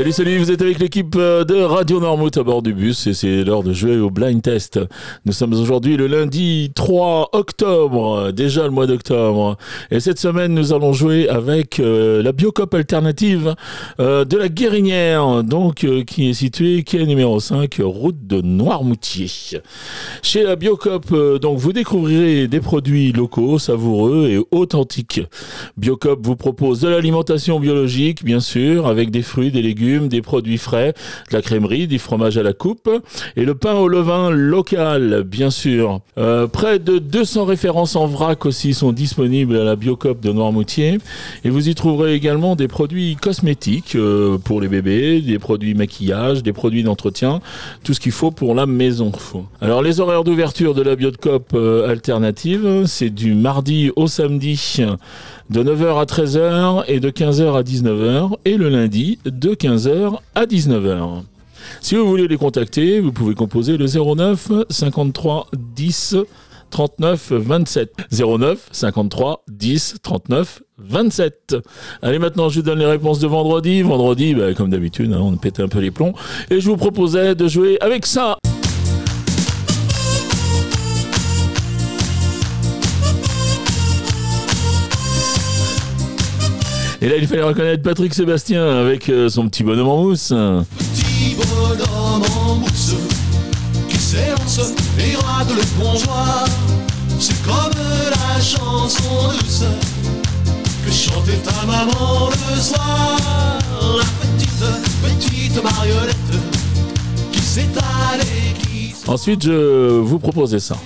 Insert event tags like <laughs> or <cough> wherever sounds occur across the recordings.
Salut, salut, vous êtes avec l'équipe euh, de Radio Normouth à bord du bus et c'est l'heure de jouer au blind test. Nous sommes aujourd'hui le lundi 3 octobre, déjà le mois d'octobre. Et cette semaine, nous allons jouer avec euh, la Biocop alternative euh, de la Guérinière, donc qui est située, qui est numéro 5, route de Noirmoutier. Chez la Biocop, donc vous découvrirez des produits locaux, savoureux et authentiques. Biocop vous propose de l'alimentation biologique, bien sûr, avec des fruits, des légumes des produits frais, de la crèmerie, du fromage à la coupe et le pain au levain local, bien sûr. Euh, près de 200 références en vrac aussi sont disponibles à la Biocop de Noirmoutier et vous y trouverez également des produits cosmétiques euh, pour les bébés, des produits maquillage, des produits d'entretien, tout ce qu'il faut pour la maison. Alors les horaires d'ouverture de la Biocop euh, alternative, c'est du mardi au samedi de 9h à 13h et de 15h à 19h et le lundi de 15h à 19h. Si vous voulez les contacter, vous pouvez composer le 09 53 10 39 27. 09 53 10 39 27. Allez, maintenant, je vous donne les réponses de vendredi. Vendredi, bah, comme d'habitude, hein, on pétait un peu les plombs. Et je vous proposais de jouer avec ça. Et là, il fallait reconnaître Patrick Sébastien avec euh, son petit bonhomme en mousse. Petit bonhomme en mousse qui s'élance et rate le bonjour. C'est comme la chanson douce que chantait ta maman le soir. La petite, petite marionnette qui s'étale et qui... Ensuite, je vous proposais ça.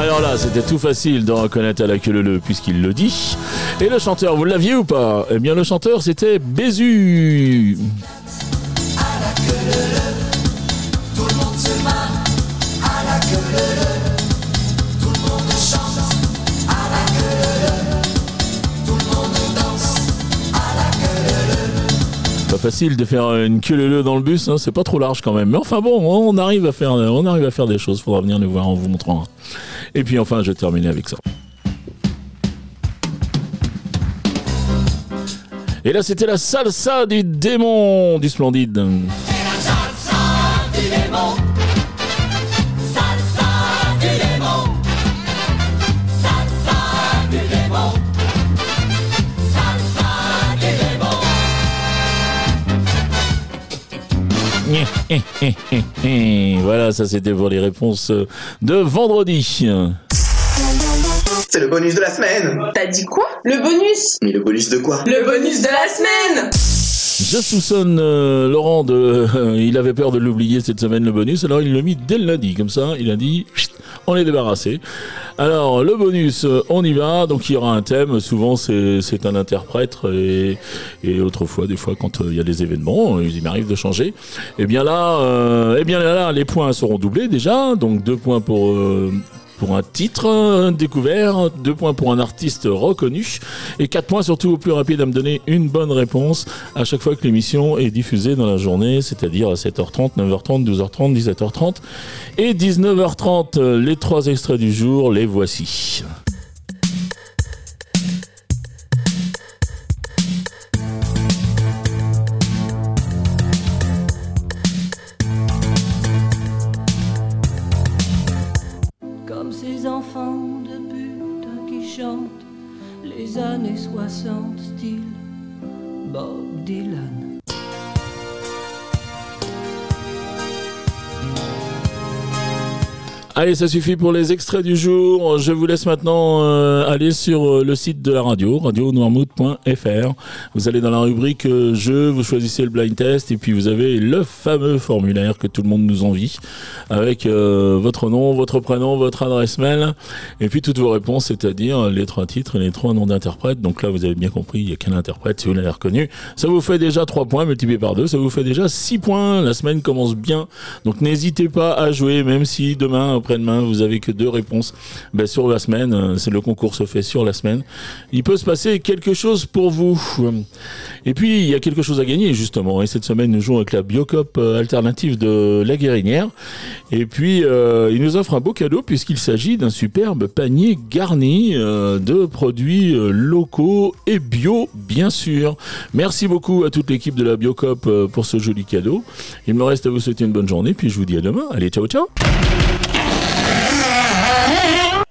Alors là, c'était tout facile de reconnaître à la queue le puisqu'il le dit. Et le chanteur, vous l'aviez ou pas? Eh bien, le chanteur, c'était Bézu. Facile de faire une queue leu dans le bus, hein, c'est pas trop large quand même. Mais enfin bon, on arrive à faire, on arrive à faire des choses. Faudra venir nous voir en vous montrant. Et puis enfin, je vais terminer avec ça. Et là, c'était la salsa du démon du splendide. Salsa du démon <laughs> Voilà, ça c'était pour les réponses de vendredi. C'est le bonus de la semaine T'as dit quoi? Le bonus Mais le bonus de quoi? Le bonus de la semaine Je soupçonne euh, Laurent de. euh, <laughs> il avait peur de l'oublier cette semaine le bonus, alors il l'a mis dès le lundi. Comme ça, il a dit Chut, on est débarrassé. Alors, le bonus, euh, on y va. Donc, il y aura un thème. Souvent, c'est un interprète. Et, autrefois, des fois, quand euh, il y a des événements, euh, il m'arrive de changer. Et bien là, eh bien là, les points seront doublés déjà. Donc, deux points pour. Pour un titre découvert, deux points pour un artiste reconnu et quatre points surtout au plus rapide à me donner une bonne réponse à chaque fois que l'émission est diffusée dans la journée, c'est-à-dire à 7h30, 9h30, 12h30, 17h30 et 19h30. Les trois extraits du jour, les voici. Ces enfants de putain qui chantent les années 60 style Bob Dylan. Allez, ça suffit pour les extraits du jour. Je vous laisse maintenant euh, aller sur euh, le site de la radio, radionoirmouth.fr. Vous allez dans la rubrique euh, jeux, vous choisissez le blind test et puis vous avez le fameux formulaire que tout le monde nous envie avec euh, votre nom, votre prénom, votre adresse mail et puis toutes vos réponses, c'est-à-dire les trois titres et les trois noms d'interprètes. Donc là, vous avez bien compris, il n'y a qu'un interprète si vous l'avez reconnu. Ça vous fait déjà trois points multipliés par deux, ça vous fait déjà six points. La semaine commence bien. Donc n'hésitez pas à jouer, même si demain, après-demain, vous avez que deux réponses ben, sur la semaine. euh, C'est le concours se fait sur la semaine. Il peut se passer quelque chose pour vous. Et puis, il y a quelque chose à gagner, justement. Et cette semaine, nous jouons avec la Biocop euh, alternative de La Guérinière. Et puis, euh, il nous offre un beau cadeau puisqu'il s'agit d'un superbe panier garni de produits locaux et bio, bien sûr. Merci beaucoup à toute l'équipe de la Biocop pour ce joli cadeau. Il me reste à vous souhaiter une bonne journée, puis je vous dis à demain. Allez, ciao, ciao